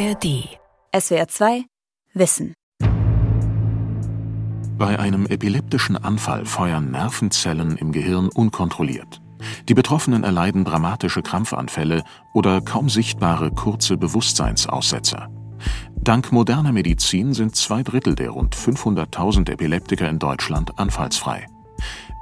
ARD. SWR 2 Wissen. Bei einem epileptischen Anfall feuern Nervenzellen im Gehirn unkontrolliert. Die Betroffenen erleiden dramatische Krampfanfälle oder kaum sichtbare kurze Bewusstseinsaussetzer. Dank moderner Medizin sind zwei Drittel der rund 500.000 Epileptiker in Deutschland anfallsfrei.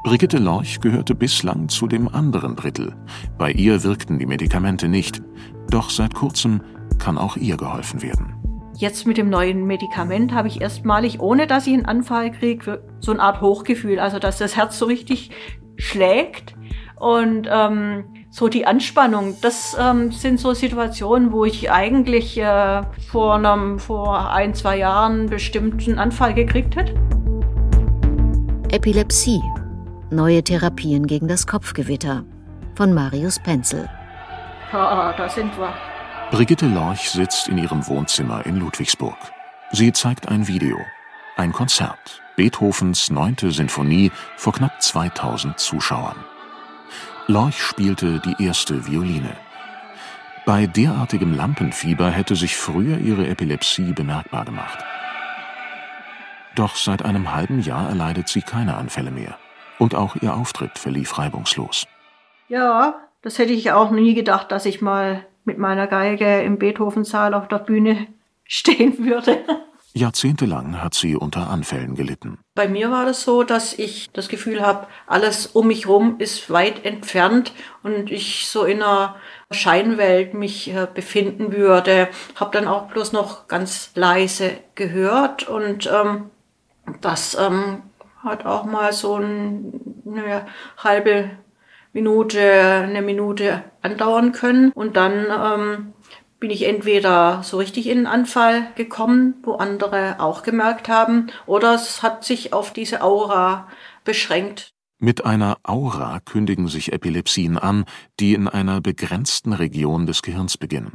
Brigitte Lorch gehörte bislang zu dem anderen Drittel. Bei ihr wirkten die Medikamente nicht. Doch seit kurzem kann auch ihr geholfen werden. Jetzt mit dem neuen Medikament habe ich erstmalig, ohne dass ich einen Anfall kriege, so eine Art Hochgefühl. Also dass das Herz so richtig schlägt und ähm, so die Anspannung. Das ähm, sind so Situationen, wo ich eigentlich äh, vor, einem, vor ein, zwei Jahren bestimmt einen Anfall gekriegt hätte. Epilepsie. Neue Therapien gegen das Kopfgewitter von Marius Penzel. Ja, da sind wir. Brigitte Lorch sitzt in ihrem Wohnzimmer in Ludwigsburg. Sie zeigt ein Video. Ein Konzert. Beethovens 9. Sinfonie vor knapp 2000 Zuschauern. Lorch spielte die erste Violine. Bei derartigem Lampenfieber hätte sich früher ihre Epilepsie bemerkbar gemacht. Doch seit einem halben Jahr erleidet sie keine Anfälle mehr. Und auch ihr Auftritt verlief reibungslos. Ja, das hätte ich auch nie gedacht, dass ich mal mit meiner Geige im Beethovensaal auf der Bühne stehen würde. Jahrzehntelang hat sie unter Anfällen gelitten. Bei mir war das so, dass ich das Gefühl habe, alles um mich herum ist weit entfernt und ich so in einer Scheinwelt mich äh, befinden würde. Habe dann auch bloß noch ganz leise gehört und ähm, das ähm, hat auch mal so ein, eine halbe Minute, eine Minute andauern können. Und dann ähm, bin ich entweder so richtig in einen Anfall gekommen, wo andere auch gemerkt haben, oder es hat sich auf diese Aura beschränkt. Mit einer Aura kündigen sich Epilepsien an, die in einer begrenzten Region des Gehirns beginnen.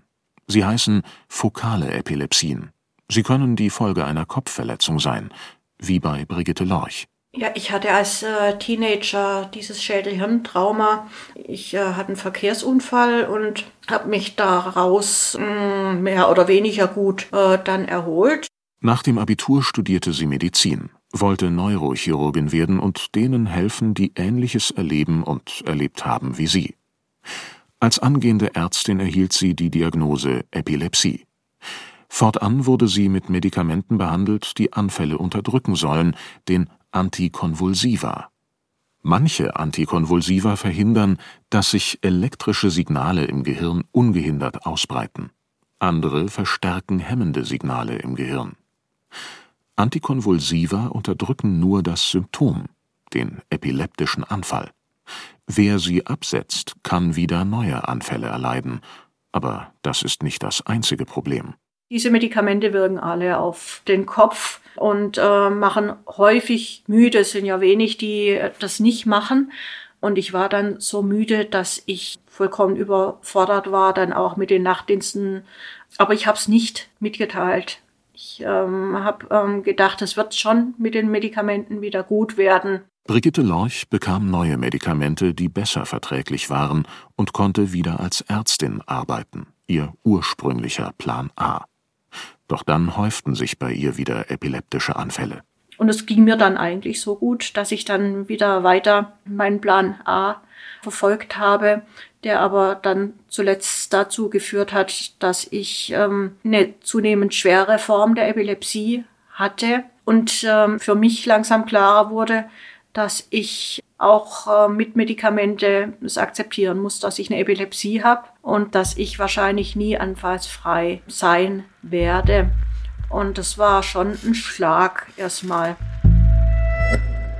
Sie heißen fokale Epilepsien. Sie können die Folge einer Kopfverletzung sein, wie bei Brigitte Lorch. Ja, ich hatte als äh, Teenager dieses Schädelhirntrauma. Ich äh, hatte einen Verkehrsunfall und habe mich daraus mh, mm, mehr oder weniger gut äh, dann erholt. Nach dem Abitur studierte sie Medizin, wollte Neurochirurgin werden und denen helfen, die Ähnliches erleben und erlebt haben wie sie. Als angehende Ärztin erhielt sie die Diagnose Epilepsie. Fortan wurde sie mit Medikamenten behandelt, die Anfälle unterdrücken sollen, den Antikonvulsiva. Manche Antikonvulsiva verhindern, dass sich elektrische Signale im Gehirn ungehindert ausbreiten. Andere verstärken hemmende Signale im Gehirn. Antikonvulsiva unterdrücken nur das Symptom, den epileptischen Anfall. Wer sie absetzt, kann wieder neue Anfälle erleiden, aber das ist nicht das einzige Problem. Diese Medikamente wirken alle auf den Kopf und äh, machen häufig müde. Es sind ja wenig, die das nicht machen. Und ich war dann so müde, dass ich vollkommen überfordert war, dann auch mit den Nachtdiensten. Aber ich habe es nicht mitgeteilt. Ich ähm, habe ähm, gedacht, es wird schon mit den Medikamenten wieder gut werden. Brigitte Lorch bekam neue Medikamente, die besser verträglich waren und konnte wieder als Ärztin arbeiten. Ihr ursprünglicher Plan A. Doch dann häuften sich bei ihr wieder epileptische Anfälle. Und es ging mir dann eigentlich so gut, dass ich dann wieder weiter meinen Plan A verfolgt habe, der aber dann zuletzt dazu geführt hat, dass ich ähm, eine zunehmend schwere Form der Epilepsie hatte und ähm, für mich langsam klarer wurde, dass ich auch äh, mit Medikamente es akzeptieren muss, dass ich eine Epilepsie habe und dass ich wahrscheinlich nie anfallsfrei sein werde. Und das war schon ein Schlag erstmal.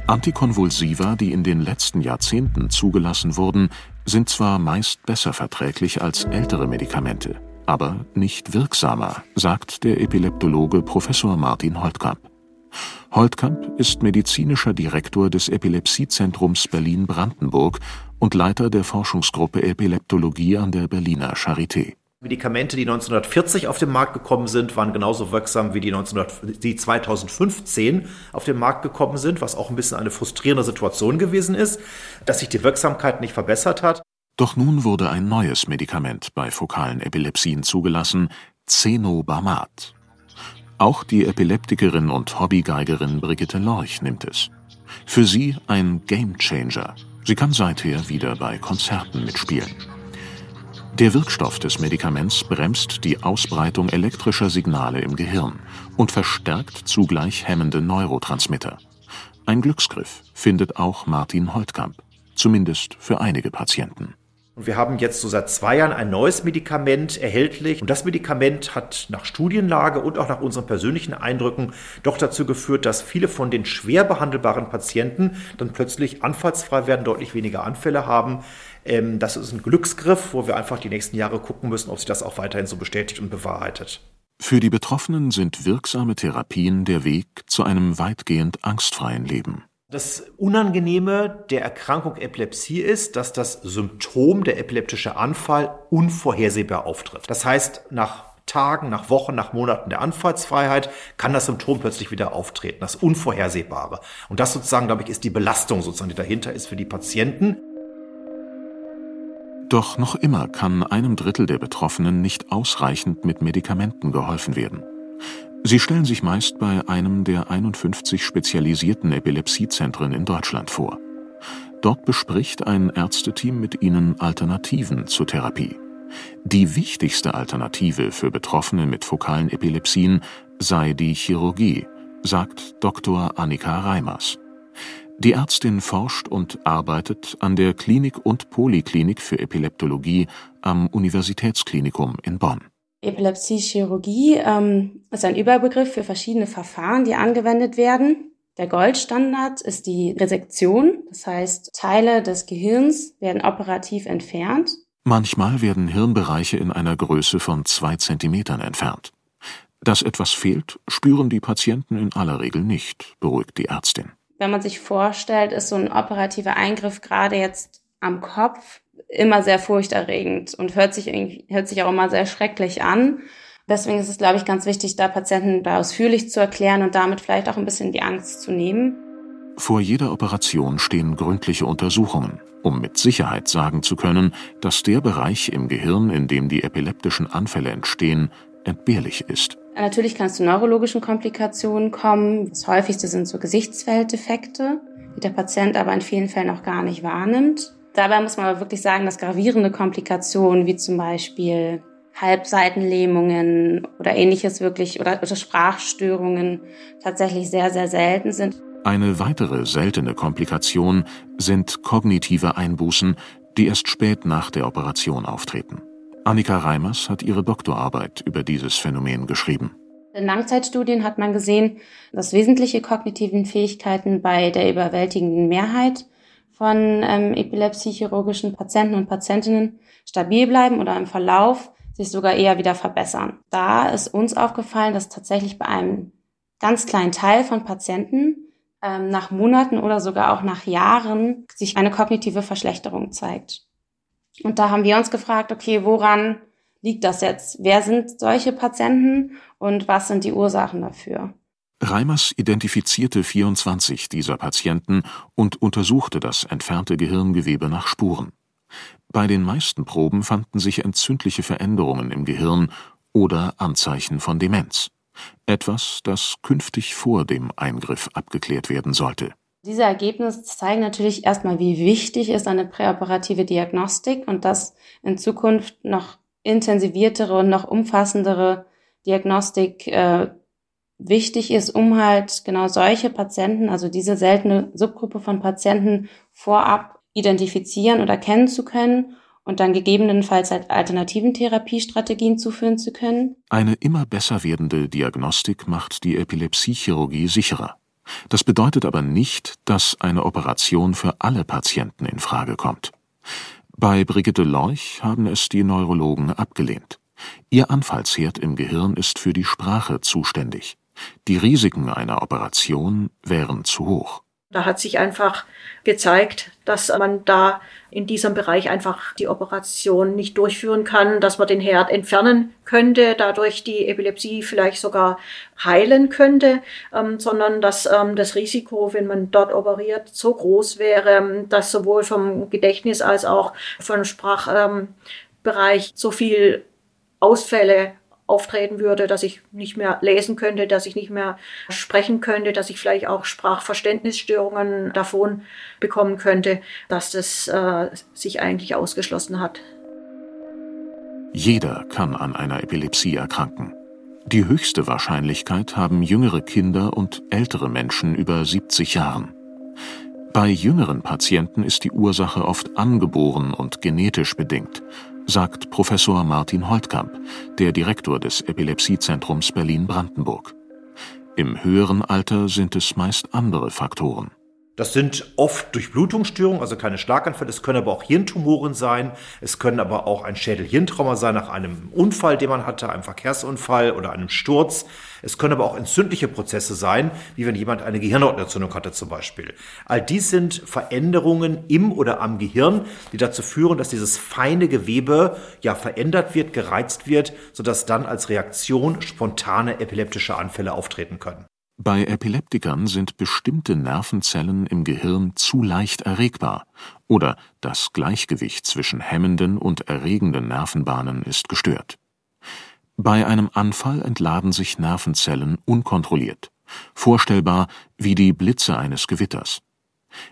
Antikonvulsiva, die in den letzten Jahrzehnten zugelassen wurden, sind zwar meist besser verträglich als ältere Medikamente, aber nicht wirksamer, sagt der Epileptologe Professor Martin Holtkamp. Holtkamp ist medizinischer Direktor des Epilepsiezentrums Berlin-Brandenburg und Leiter der Forschungsgruppe Epileptologie an der Berliner Charité. Medikamente, die 1940 auf den Markt gekommen sind, waren genauso wirksam wie die, 1900, die 2015 auf den Markt gekommen sind, was auch ein bisschen eine frustrierende Situation gewesen ist, dass sich die Wirksamkeit nicht verbessert hat. Doch nun wurde ein neues Medikament bei fokalen Epilepsien zugelassen, Cenobamat. Auch die Epileptikerin und Hobbygeigerin Brigitte Lorch nimmt es. Für sie ein Gamechanger. Sie kann seither wieder bei Konzerten mitspielen. Der Wirkstoff des Medikaments bremst die Ausbreitung elektrischer Signale im Gehirn und verstärkt zugleich hemmende Neurotransmitter. Ein Glücksgriff findet auch Martin Holtkamp, zumindest für einige Patienten. Und wir haben jetzt so seit zwei Jahren ein neues Medikament erhältlich. Und das Medikament hat nach Studienlage und auch nach unseren persönlichen Eindrücken doch dazu geführt, dass viele von den schwer behandelbaren Patienten dann plötzlich anfallsfrei werden, deutlich weniger Anfälle haben. Ähm, das ist ein Glücksgriff, wo wir einfach die nächsten Jahre gucken müssen, ob sich das auch weiterhin so bestätigt und bewahrheitet. Für die Betroffenen sind wirksame Therapien der Weg zu einem weitgehend angstfreien Leben. Das Unangenehme der Erkrankung Epilepsie ist, dass das Symptom, der epileptische Anfall, unvorhersehbar auftritt. Das heißt, nach Tagen, nach Wochen, nach Monaten der Anfallsfreiheit kann das Symptom plötzlich wieder auftreten, das Unvorhersehbare. Und das sozusagen, glaube ich, ist die Belastung sozusagen, die dahinter ist für die Patienten. Doch noch immer kann einem Drittel der Betroffenen nicht ausreichend mit Medikamenten geholfen werden. Sie stellen sich meist bei einem der 51 spezialisierten Epilepsiezentren in Deutschland vor. Dort bespricht ein Ärzteteam mit ihnen Alternativen zur Therapie. Die wichtigste Alternative für Betroffene mit fokalen Epilepsien sei die Chirurgie, sagt Dr. Annika Reimers. Die Ärztin forscht und arbeitet an der Klinik und Poliklinik für Epileptologie am Universitätsklinikum in Bonn. Epilepsie-Chirurgie ähm, ist ein Überbegriff für verschiedene Verfahren, die angewendet werden. Der Goldstandard ist die Resektion, das heißt Teile des Gehirns werden operativ entfernt. Manchmal werden Hirnbereiche in einer Größe von zwei Zentimetern entfernt. Dass etwas fehlt, spüren die Patienten in aller Regel nicht, beruhigt die Ärztin. Wenn man sich vorstellt, ist so ein operativer Eingriff gerade jetzt am Kopf immer sehr furchterregend und hört sich, hört sich auch immer sehr schrecklich an. Deswegen ist es, glaube ich, ganz wichtig, da Patienten da ausführlich zu erklären und damit vielleicht auch ein bisschen die Angst zu nehmen. Vor jeder Operation stehen gründliche Untersuchungen, um mit Sicherheit sagen zu können, dass der Bereich im Gehirn, in dem die epileptischen Anfälle entstehen, entbehrlich ist. Natürlich kann es zu neurologischen Komplikationen kommen. Das häufigste sind so Gesichtsfelddefekte, die der Patient aber in vielen Fällen auch gar nicht wahrnimmt. Dabei muss man aber wirklich sagen, dass gravierende Komplikationen wie zum Beispiel Halbseitenlähmungen oder ähnliches wirklich oder, oder Sprachstörungen tatsächlich sehr, sehr selten sind. Eine weitere seltene Komplikation sind kognitive Einbußen, die erst spät nach der Operation auftreten. Annika Reimers hat ihre Doktorarbeit über dieses Phänomen geschrieben. In Langzeitstudien hat man gesehen, dass wesentliche kognitiven Fähigkeiten bei der überwältigenden Mehrheit von ähm, epilepsiechirurgischen Patienten und Patientinnen stabil bleiben oder im Verlauf sich sogar eher wieder verbessern. Da ist uns aufgefallen, dass tatsächlich bei einem ganz kleinen Teil von Patienten ähm, nach Monaten oder sogar auch nach Jahren sich eine kognitive Verschlechterung zeigt. Und da haben wir uns gefragt, okay, woran liegt das jetzt? Wer sind solche Patienten und was sind die Ursachen dafür? Reimers identifizierte 24 dieser Patienten und untersuchte das entfernte Gehirngewebe nach Spuren. Bei den meisten Proben fanden sich entzündliche Veränderungen im Gehirn oder Anzeichen von Demenz. Etwas, das künftig vor dem Eingriff abgeklärt werden sollte. Diese Ergebnisse zeigen natürlich erstmal, wie wichtig ist eine präoperative Diagnostik und dass in Zukunft noch intensiviertere und noch umfassendere Diagnostik äh, wichtig ist, um halt genau solche Patienten, also diese seltene Subgruppe von Patienten vorab identifizieren oder kennen zu können und dann gegebenenfalls halt alternativen Therapiestrategien zuführen zu können. Eine immer besser werdende Diagnostik macht die Epilepsiechirurgie sicherer. Das bedeutet aber nicht, dass eine Operation für alle Patienten in Frage kommt. Bei Brigitte Lorch haben es die Neurologen abgelehnt. Ihr Anfallsherd im Gehirn ist für die Sprache zuständig. Die Risiken einer Operation wären zu hoch. Da hat sich einfach gezeigt, dass man da in diesem Bereich einfach die Operation nicht durchführen kann, dass man den Herd entfernen könnte, dadurch die Epilepsie vielleicht sogar heilen könnte, ähm, sondern dass ähm, das Risiko, wenn man dort operiert, so groß wäre, dass sowohl vom Gedächtnis als auch vom Sprachbereich ähm, so viel Ausfälle auftreten würde, dass ich nicht mehr lesen könnte, dass ich nicht mehr sprechen könnte, dass ich vielleicht auch Sprachverständnisstörungen davon bekommen könnte, dass das äh, sich eigentlich ausgeschlossen hat. Jeder kann an einer Epilepsie erkranken. Die höchste Wahrscheinlichkeit haben jüngere Kinder und ältere Menschen über 70 Jahren. Bei jüngeren Patienten ist die Ursache oft angeboren und genetisch bedingt, sagt Professor Martin Holtkamp, der Direktor des Epilepsiezentrums Berlin-Brandenburg. Im höheren Alter sind es meist andere Faktoren. Das sind oft Durchblutungsstörungen, also keine Schlaganfälle. Es können aber auch Hirntumoren sein. Es können aber auch ein Schädel-Hirntrauma sein nach einem Unfall, den man hatte, einem Verkehrsunfall oder einem Sturz. Es können aber auch entzündliche Prozesse sein, wie wenn jemand eine Gehirnhautentzündung hatte zum Beispiel. All dies sind Veränderungen im oder am Gehirn, die dazu führen, dass dieses feine Gewebe ja verändert wird, gereizt wird, sodass dann als Reaktion spontane epileptische Anfälle auftreten können. Bei Epileptikern sind bestimmte Nervenzellen im Gehirn zu leicht erregbar oder das Gleichgewicht zwischen hemmenden und erregenden Nervenbahnen ist gestört. Bei einem Anfall entladen sich Nervenzellen unkontrolliert, vorstellbar wie die Blitze eines Gewitters.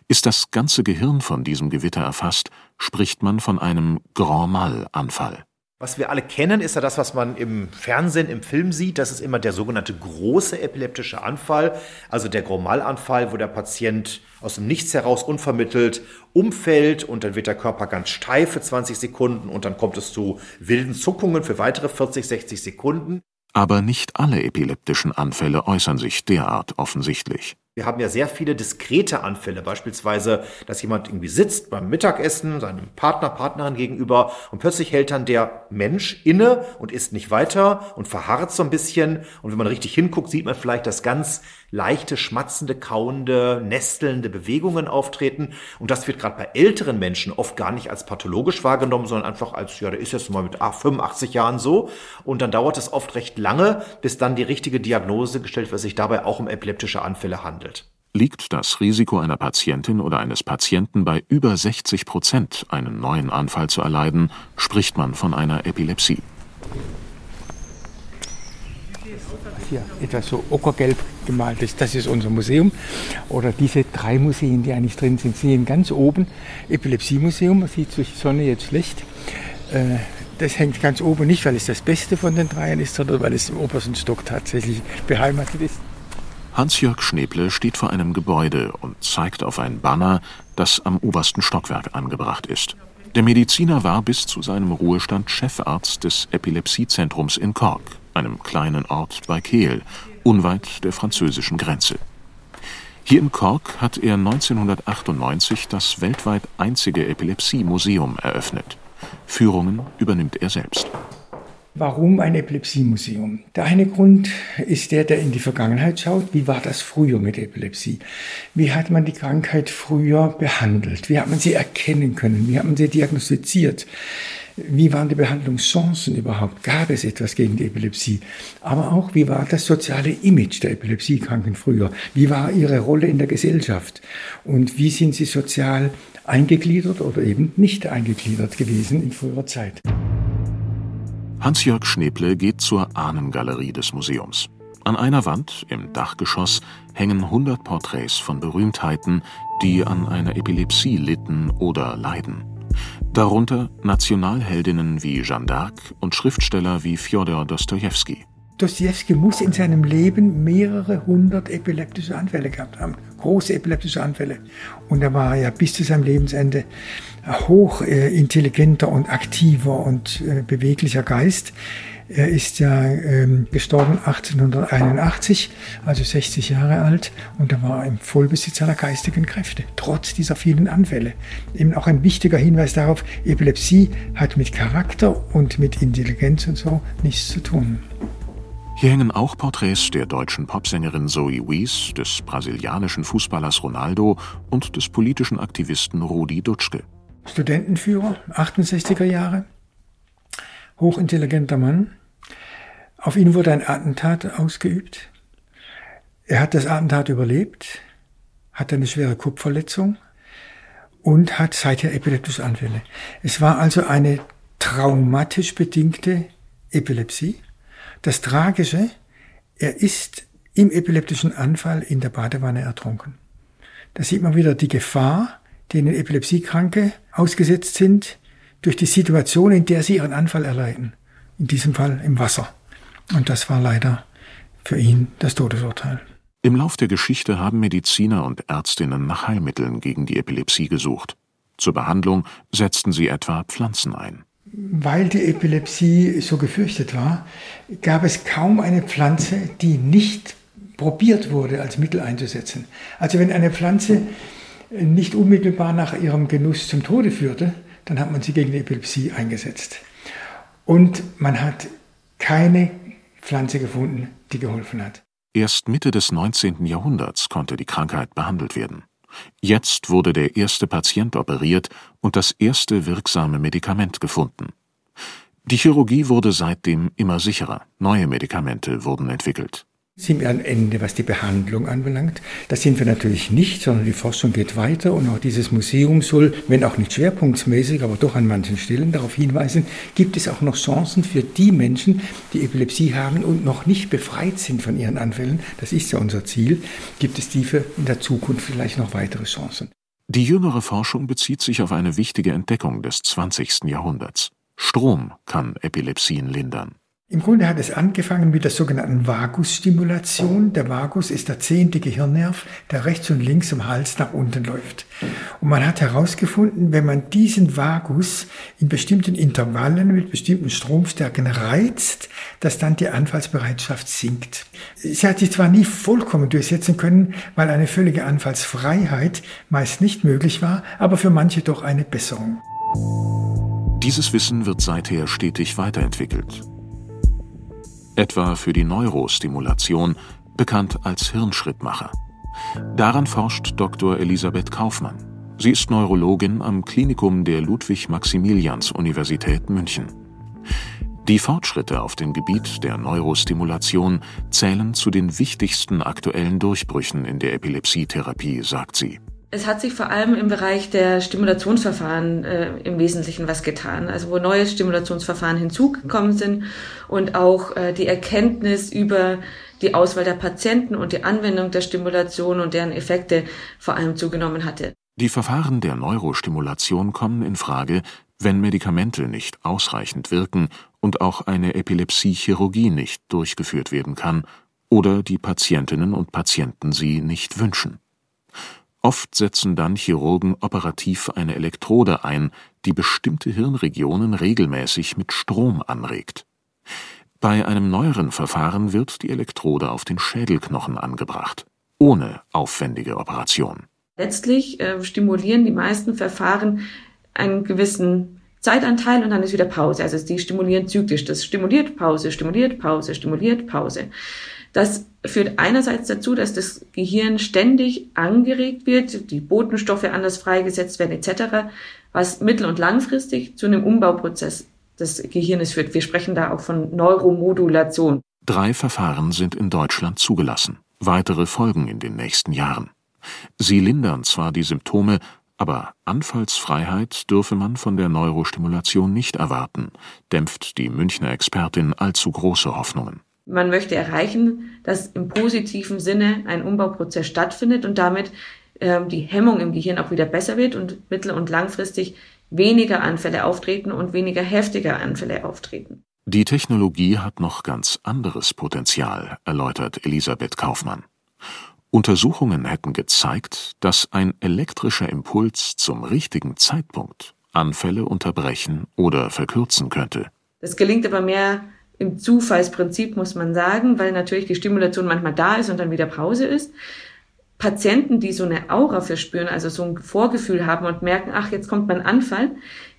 Ist das ganze Gehirn von diesem Gewitter erfasst, spricht man von einem Grand Mal-Anfall was wir alle kennen, ist ja das, was man im Fernsehen, im Film sieht. Das ist immer der sogenannte große epileptische Anfall, also der Gromal-Anfall, wo der Patient aus dem Nichts heraus unvermittelt umfällt und dann wird der Körper ganz steif für 20 Sekunden und dann kommt es zu wilden Zuckungen für weitere 40, 60 Sekunden. Aber nicht alle epileptischen Anfälle äußern sich derart offensichtlich. Wir haben ja sehr viele diskrete Anfälle, beispielsweise, dass jemand irgendwie sitzt beim Mittagessen seinem Partner, Partnerin gegenüber und plötzlich hält dann der Mensch inne und isst nicht weiter und verharrt so ein bisschen. Und wenn man richtig hinguckt, sieht man vielleicht, dass ganz leichte, schmatzende, kauende, nestelnde Bewegungen auftreten. Und das wird gerade bei älteren Menschen oft gar nicht als pathologisch wahrgenommen, sondern einfach als, ja, der ist jetzt mal mit 85 Jahren so. Und dann dauert es oft recht lange, bis dann die richtige Diagnose gestellt wird, sich dabei auch um epileptische Anfälle handelt. Liegt das Risiko einer Patientin oder eines Patienten bei über 60 Prozent, einen neuen Anfall zu erleiden, spricht man von einer Epilepsie. Hier etwas so ockergelb gemalt ist, das ist unser Museum. Oder diese drei Museen, die eigentlich drin sind, sehen ganz oben Epilepsiemuseum, man sieht durch die Sonne jetzt schlecht. Äh, das hängt ganz oben nicht, weil es das Beste von den dreien ist, sondern weil es im obersten Stock tatsächlich beheimatet ist. Hans-Jörg Schneble steht vor einem Gebäude und zeigt auf ein Banner, das am obersten Stockwerk angebracht ist. Der Mediziner war bis zu seinem Ruhestand Chefarzt des Epilepsiezentrums in Cork, einem kleinen Ort bei Kehl, unweit der französischen Grenze. Hier in Cork hat er 1998 das weltweit einzige Epilepsie-Museum eröffnet. Führungen übernimmt er selbst. Warum ein Epilepsiemuseum? Der eine Grund ist der, der in die Vergangenheit schaut. Wie war das früher mit Epilepsie? Wie hat man die Krankheit früher behandelt? Wie hat man sie erkennen können? Wie hat man sie diagnostiziert? Wie waren die Behandlungschancen überhaupt? Gab es etwas gegen die Epilepsie? Aber auch, wie war das soziale Image der Epilepsiekranken früher? Wie war ihre Rolle in der Gesellschaft? Und wie sind sie sozial eingegliedert oder eben nicht eingegliedert gewesen in früherer Zeit? Hans-Jörg Schneble geht zur Ahnengalerie des Museums. An einer Wand im Dachgeschoss hängen 100 Porträts von Berühmtheiten, die an einer Epilepsie litten oder leiden. Darunter Nationalheldinnen wie Jeanne d'Arc und Schriftsteller wie Fjodor Dostojewski. Dostojewski muss in seinem Leben mehrere hundert epileptische Anfälle gehabt haben, große epileptische Anfälle. Und er war ja bis zu seinem Lebensende hochintelligenter und aktiver und äh, beweglicher Geist. Er ist ja ähm, gestorben 1881, also 60 Jahre alt, und er war im Vollbesitz seiner geistigen Kräfte, trotz dieser vielen Anfälle. Eben auch ein wichtiger Hinweis darauf, Epilepsie hat mit Charakter und mit Intelligenz und so nichts zu tun. Hier hängen auch Porträts der deutschen Popsängerin Zoe Wies, des brasilianischen Fußballers Ronaldo und des politischen Aktivisten Rudi Dutschke. Studentenführer, 68er Jahre, hochintelligenter Mann. Auf ihn wurde ein Attentat ausgeübt. Er hat das Attentat überlebt, hatte eine schwere Kopfverletzung und hat seither epileptische Anfälle. Es war also eine traumatisch bedingte Epilepsie. Das Tragische, er ist im epileptischen Anfall in der Badewanne ertrunken. Da sieht man wieder die Gefahr, denen Epilepsiekranke ausgesetzt sind, durch die Situation, in der sie ihren Anfall erleiden. In diesem Fall im Wasser. Und das war leider für ihn das Todesurteil. Im Lauf der Geschichte haben Mediziner und Ärztinnen nach Heilmitteln gegen die Epilepsie gesucht. Zur Behandlung setzten sie etwa Pflanzen ein. Weil die Epilepsie so gefürchtet war, gab es kaum eine Pflanze, die nicht probiert wurde, als Mittel einzusetzen. Also wenn eine Pflanze nicht unmittelbar nach ihrem Genuss zum Tode führte, dann hat man sie gegen die Epilepsie eingesetzt. Und man hat keine Pflanze gefunden, die geholfen hat. Erst Mitte des 19. Jahrhunderts konnte die Krankheit behandelt werden. Jetzt wurde der erste Patient operiert und das erste wirksame Medikament gefunden. Die Chirurgie wurde seitdem immer sicherer, neue Medikamente wurden entwickelt sind wir am Ende, was die Behandlung anbelangt. Das sind wir natürlich nicht, sondern die Forschung geht weiter und auch dieses Museum soll, wenn auch nicht schwerpunktsmäßig, aber doch an manchen Stellen darauf hinweisen, gibt es auch noch Chancen für die Menschen, die Epilepsie haben und noch nicht befreit sind von ihren Anfällen. Das ist ja unser Ziel. Gibt es die für in der Zukunft vielleicht noch weitere Chancen? Die jüngere Forschung bezieht sich auf eine wichtige Entdeckung des 20. Jahrhunderts. Strom kann Epilepsien lindern. Im Grunde hat es angefangen mit der sogenannten Vagusstimulation. Der Vagus ist der zehnte Gehirnnerv, der rechts und links im Hals nach unten läuft. Und man hat herausgefunden, wenn man diesen Vagus in bestimmten Intervallen mit bestimmten Stromstärken reizt, dass dann die Anfallsbereitschaft sinkt. Sie hat sich zwar nie vollkommen durchsetzen können, weil eine völlige Anfallsfreiheit meist nicht möglich war, aber für manche doch eine Besserung. Dieses Wissen wird seither stetig weiterentwickelt etwa für die Neurostimulation, bekannt als Hirnschrittmacher. Daran forscht Dr. Elisabeth Kaufmann. Sie ist Neurologin am Klinikum der Ludwig-Maximilians-Universität München. Die Fortschritte auf dem Gebiet der Neurostimulation zählen zu den wichtigsten aktuellen Durchbrüchen in der Epilepsietherapie, sagt sie. Es hat sich vor allem im Bereich der Stimulationsverfahren äh, im Wesentlichen was getan, also wo neue Stimulationsverfahren hinzugekommen sind und auch äh, die Erkenntnis über die Auswahl der Patienten und die Anwendung der Stimulation und deren Effekte vor allem zugenommen hatte. Die Verfahren der Neurostimulation kommen in Frage, wenn Medikamente nicht ausreichend wirken und auch eine Epilepsiechirurgie nicht durchgeführt werden kann oder die Patientinnen und Patienten sie nicht wünschen. Oft setzen dann Chirurgen operativ eine Elektrode ein, die bestimmte Hirnregionen regelmäßig mit Strom anregt. Bei einem neueren Verfahren wird die Elektrode auf den Schädelknochen angebracht, ohne aufwendige Operation. Letztlich äh, stimulieren die meisten Verfahren einen gewissen Zeitanteil und dann ist wieder Pause. Also die stimulieren zyklisch. Das stimuliert Pause, stimuliert Pause, stimuliert Pause. Das führt einerseits dazu, dass das Gehirn ständig angeregt wird, die Botenstoffe anders freigesetzt werden etc., was mittel- und langfristig zu einem Umbauprozess des Gehirnes führt. Wir sprechen da auch von Neuromodulation. Drei Verfahren sind in Deutschland zugelassen. Weitere folgen in den nächsten Jahren. Sie lindern zwar die Symptome, aber Anfallsfreiheit dürfe man von der Neurostimulation nicht erwarten, dämpft die Münchner Expertin allzu große Hoffnungen. Man möchte erreichen, dass im positiven Sinne ein Umbauprozess stattfindet und damit ähm, die Hemmung im Gehirn auch wieder besser wird und mittel- und langfristig weniger Anfälle auftreten und weniger heftige Anfälle auftreten. Die Technologie hat noch ganz anderes Potenzial, erläutert Elisabeth Kaufmann. Untersuchungen hätten gezeigt, dass ein elektrischer Impuls zum richtigen Zeitpunkt Anfälle unterbrechen oder verkürzen könnte. Das gelingt aber mehr im Zufallsprinzip, muss man sagen, weil natürlich die Stimulation manchmal da ist und dann wieder Pause ist. Patienten, die so eine Aura verspüren, also so ein Vorgefühl haben und merken, ach, jetzt kommt mein Anfall,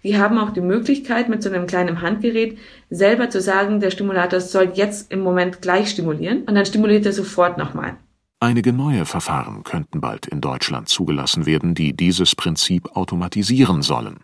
die haben auch die Möglichkeit, mit so einem kleinen Handgerät selber zu sagen, der Stimulator soll jetzt im Moment gleich stimulieren und dann stimuliert er sofort nochmal. Einige neue Verfahren könnten bald in Deutschland zugelassen werden, die dieses Prinzip automatisieren sollen.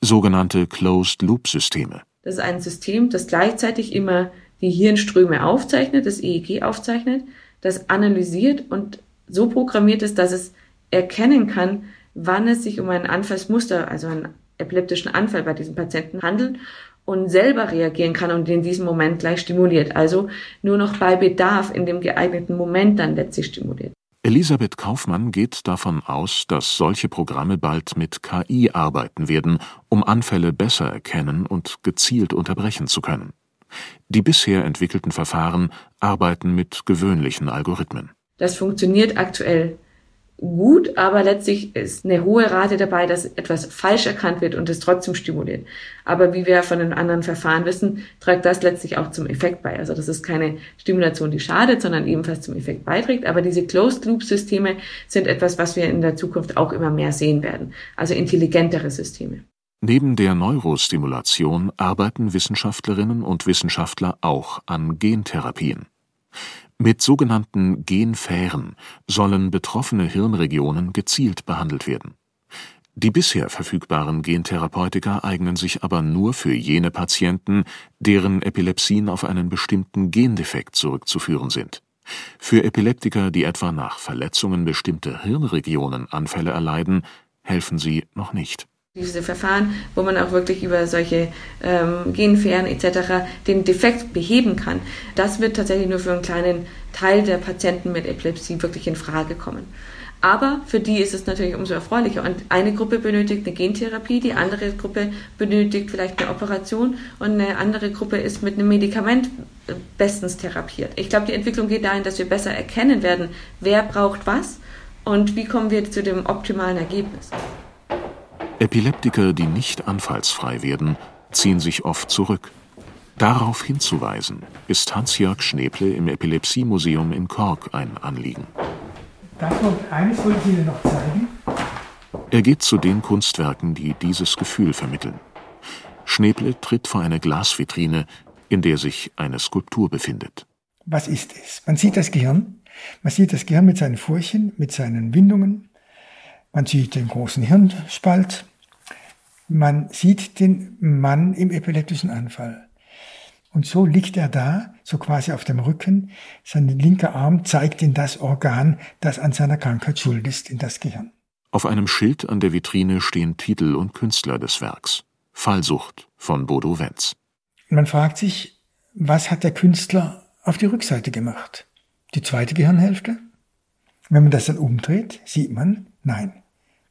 Sogenannte Closed-Loop-Systeme. Das ist ein System, das gleichzeitig immer die Hirnströme aufzeichnet, das EEG aufzeichnet, das analysiert und so programmiert ist, dass es erkennen kann, wann es sich um ein Anfallsmuster, also einen epileptischen Anfall bei diesem Patienten handelt und selber reagieren kann und in diesem Moment gleich stimuliert. Also nur noch bei Bedarf in dem geeigneten Moment dann letztlich stimuliert. Elisabeth Kaufmann geht davon aus, dass solche Programme bald mit KI arbeiten werden, um Anfälle besser erkennen und gezielt unterbrechen zu können. Die bisher entwickelten Verfahren arbeiten mit gewöhnlichen Algorithmen. Das funktioniert aktuell gut, aber letztlich ist eine hohe Rate dabei, dass etwas falsch erkannt wird und es trotzdem stimuliert. Aber wie wir von den anderen Verfahren wissen, trägt das letztlich auch zum Effekt bei. Also das ist keine Stimulation, die schadet, sondern ebenfalls zum Effekt beiträgt. Aber diese Closed-Loop-Systeme sind etwas, was wir in der Zukunft auch immer mehr sehen werden. Also intelligentere Systeme. Neben der Neurostimulation arbeiten Wissenschaftlerinnen und Wissenschaftler auch an Gentherapien. Mit sogenannten Genfähren sollen betroffene Hirnregionen gezielt behandelt werden. Die bisher verfügbaren Gentherapeutika eignen sich aber nur für jene Patienten, deren Epilepsien auf einen bestimmten Gendefekt zurückzuführen sind. Für Epileptiker, die etwa nach Verletzungen bestimmter Hirnregionen Anfälle erleiden, helfen sie noch nicht diese Verfahren, wo man auch wirklich über solche ähm, Genfähren etc. den Defekt beheben kann, das wird tatsächlich nur für einen kleinen Teil der Patienten mit Epilepsie wirklich in Frage kommen. Aber für die ist es natürlich umso erfreulicher. Und eine Gruppe benötigt eine Gentherapie, die andere Gruppe benötigt vielleicht eine Operation und eine andere Gruppe ist mit einem Medikament bestens therapiert. Ich glaube, die Entwicklung geht dahin, dass wir besser erkennen werden, wer braucht was und wie kommen wir zu dem optimalen Ergebnis. Epileptiker, die nicht anfallsfrei werden, ziehen sich oft zurück. Darauf hinzuweisen, ist Hans-Jörg Schneeple im Epilepsiemuseum in Kork ein Anliegen. Davon eines wollte ich Ihnen noch zeigen. Er geht zu den Kunstwerken, die dieses Gefühl vermitteln. Schneeple tritt vor eine Glasvitrine, in der sich eine Skulptur befindet. Was ist es? Man sieht das Gehirn. Man sieht das Gehirn mit seinen Furchen, mit seinen Windungen, man sieht den großen Hirnspalt. Man sieht den Mann im epileptischen Anfall. Und so liegt er da, so quasi auf dem Rücken. Sein linker Arm zeigt in das Organ, das an seiner Krankheit schuld ist, in das Gehirn. Auf einem Schild an der Vitrine stehen Titel und Künstler des Werks. Fallsucht von Bodo Wenz. Man fragt sich, was hat der Künstler auf die Rückseite gemacht? Die zweite Gehirnhälfte? Wenn man das dann umdreht, sieht man, nein,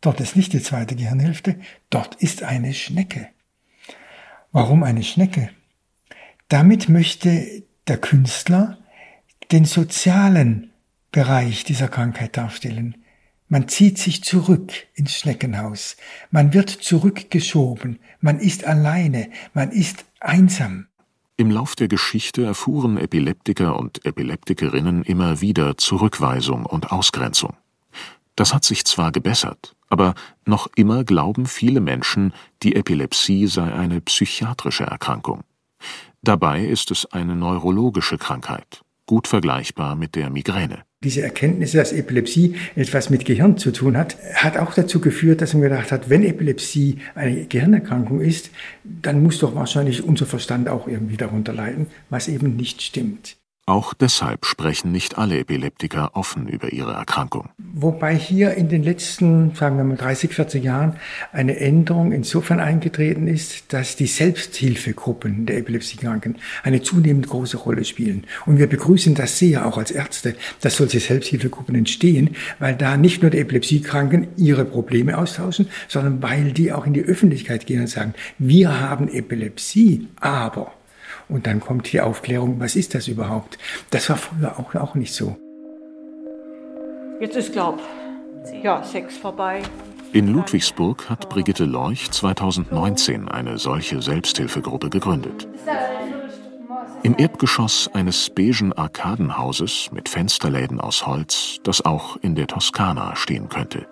Dort ist nicht die zweite Gehirnhälfte, dort ist eine Schnecke. Warum eine Schnecke? Damit möchte der Künstler den sozialen Bereich dieser Krankheit darstellen. Man zieht sich zurück ins Schneckenhaus, man wird zurückgeschoben, man ist alleine, man ist einsam. Im Lauf der Geschichte erfuhren Epileptiker und Epileptikerinnen immer wieder Zurückweisung und Ausgrenzung. Das hat sich zwar gebessert, aber noch immer glauben viele Menschen, die Epilepsie sei eine psychiatrische Erkrankung. Dabei ist es eine neurologische Krankheit, gut vergleichbar mit der Migräne. Diese Erkenntnis, dass Epilepsie etwas mit Gehirn zu tun hat, hat auch dazu geführt, dass man gedacht hat, wenn Epilepsie eine Gehirnerkrankung ist, dann muss doch wahrscheinlich unser Verstand auch irgendwie darunter leiden, was eben nicht stimmt. Auch deshalb sprechen nicht alle Epileptiker offen über ihre Erkrankung. Wobei hier in den letzten, sagen wir mal 30, 40 Jahren eine Änderung insofern eingetreten ist, dass die Selbsthilfegruppen der Epilepsiekranken eine zunehmend große Rolle spielen. Und wir begrüßen das sehr auch als Ärzte, dass solche Selbsthilfegruppen entstehen, weil da nicht nur die Epilepsiekranken ihre Probleme austauschen, sondern weil die auch in die Öffentlichkeit gehen und sagen, wir haben Epilepsie, aber und dann kommt die Aufklärung, was ist das überhaupt? Das war früher auch, auch nicht so. Jetzt ist, glaub, ja, sechs vorbei. In Ludwigsburg hat Brigitte Leuch 2019 eine solche Selbsthilfegruppe gegründet. Im Erdgeschoss eines beigen Arkadenhauses mit Fensterläden aus Holz, das auch in der Toskana stehen könnte.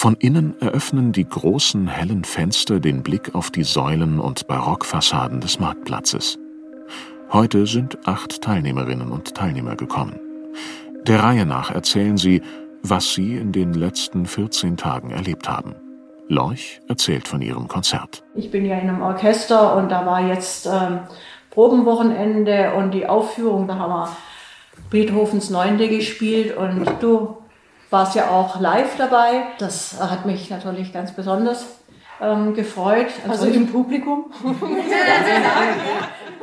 Von innen eröffnen die großen hellen Fenster den Blick auf die Säulen und Barockfassaden des Marktplatzes. Heute sind acht Teilnehmerinnen und Teilnehmer gekommen. Der Reihe nach erzählen sie, was sie in den letzten 14 Tagen erlebt haben. Lorch erzählt von ihrem Konzert. Ich bin ja in einem Orchester und da war jetzt ähm, Probenwochenende und die Aufführung, da haben wir Beethovens Neunte gespielt und du warst ja auch live dabei. Das hat mich natürlich ganz besonders ähm, gefreut. Also, also im Publikum.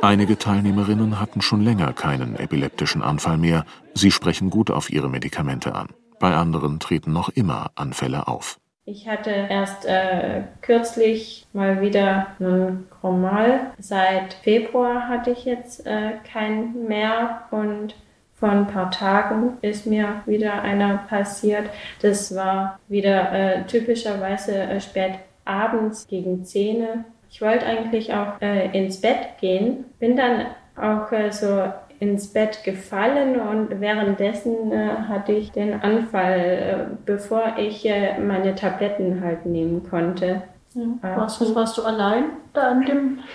Einige Teilnehmerinnen hatten schon länger keinen epileptischen Anfall mehr. Sie sprechen gut auf ihre Medikamente an. Bei anderen treten noch immer Anfälle auf. Ich hatte erst äh, kürzlich mal wieder einen Chromal. Seit Februar hatte ich jetzt äh, keinen mehr und vor ein paar Tagen ist mir wieder einer passiert. Das war wieder äh, typischerweise äh, spät abends gegen 10 ich wollte eigentlich auch äh, ins Bett gehen, bin dann auch äh, so ins Bett gefallen und währenddessen äh, hatte ich den Anfall, äh, bevor ich meine Tabletten halt nehmen konnte. Ja. Warst, du, warst du allein da an dem?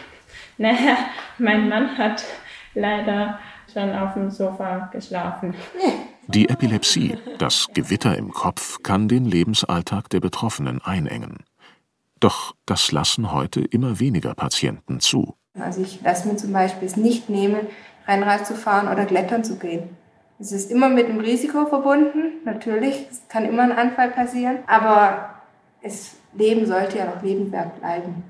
Naja, mein Mann hat leider schon auf dem Sofa geschlafen. Die Epilepsie, das Gewitter im Kopf, kann den Lebensalltag der Betroffenen einengen. Doch das lassen heute immer weniger Patienten zu. Also ich lasse mir zum Beispiel es nicht nehmen, Rennrad zu fahren oder klettern zu gehen. Es ist immer mit einem Risiko verbunden, natürlich, es kann immer ein Anfall passieren, aber das Leben sollte ja noch lebenswert bleiben.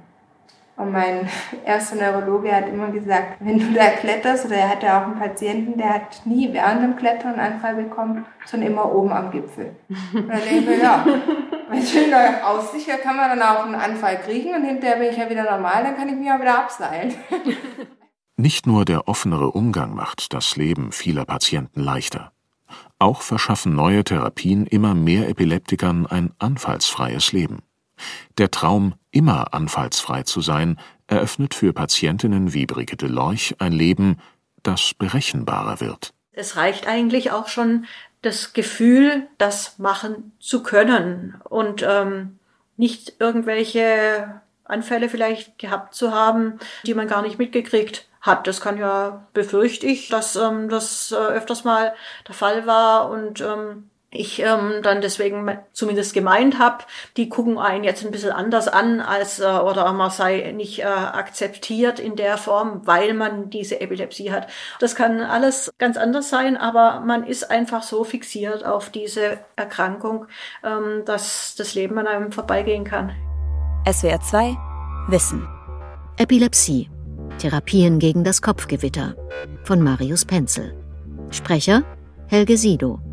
Und mein erster Neurologe hat immer gesagt, wenn du da kletterst, oder er hatte auch einen Patienten, der hat nie während dem Klettern einen Anfall bekommen, sondern immer oben am Gipfel. Und dann denke ich mir, ja, bei schöner Aussicht kann man dann auch einen Anfall kriegen und hinterher bin ich ja wieder normal, dann kann ich mich ja wieder abseilen. Nicht nur der offenere Umgang macht das Leben vieler Patienten leichter. Auch verschaffen neue Therapien immer mehr Epileptikern ein anfallsfreies Leben. Der Traum, immer anfallsfrei zu sein, eröffnet für Patientinnen wie Brigitte Lorch ein Leben, das berechenbarer wird. Es reicht eigentlich auch schon das Gefühl, das machen zu können und ähm, nicht irgendwelche Anfälle vielleicht gehabt zu haben, die man gar nicht mitgekriegt hat. Das kann ja, befürchte ich, dass ähm, das äh, öfters mal der Fall war und ähm, ich ähm, dann deswegen zumindest gemeint habe, die gucken einen jetzt ein bisschen anders an als äh, oder man sei nicht äh, akzeptiert in der Form, weil man diese Epilepsie hat. Das kann alles ganz anders sein, aber man ist einfach so fixiert auf diese Erkrankung, ähm, dass das Leben an einem vorbeigehen kann. SWR 2 Wissen. Epilepsie. Therapien gegen das Kopfgewitter von Marius Penzel. Sprecher Helge Sido.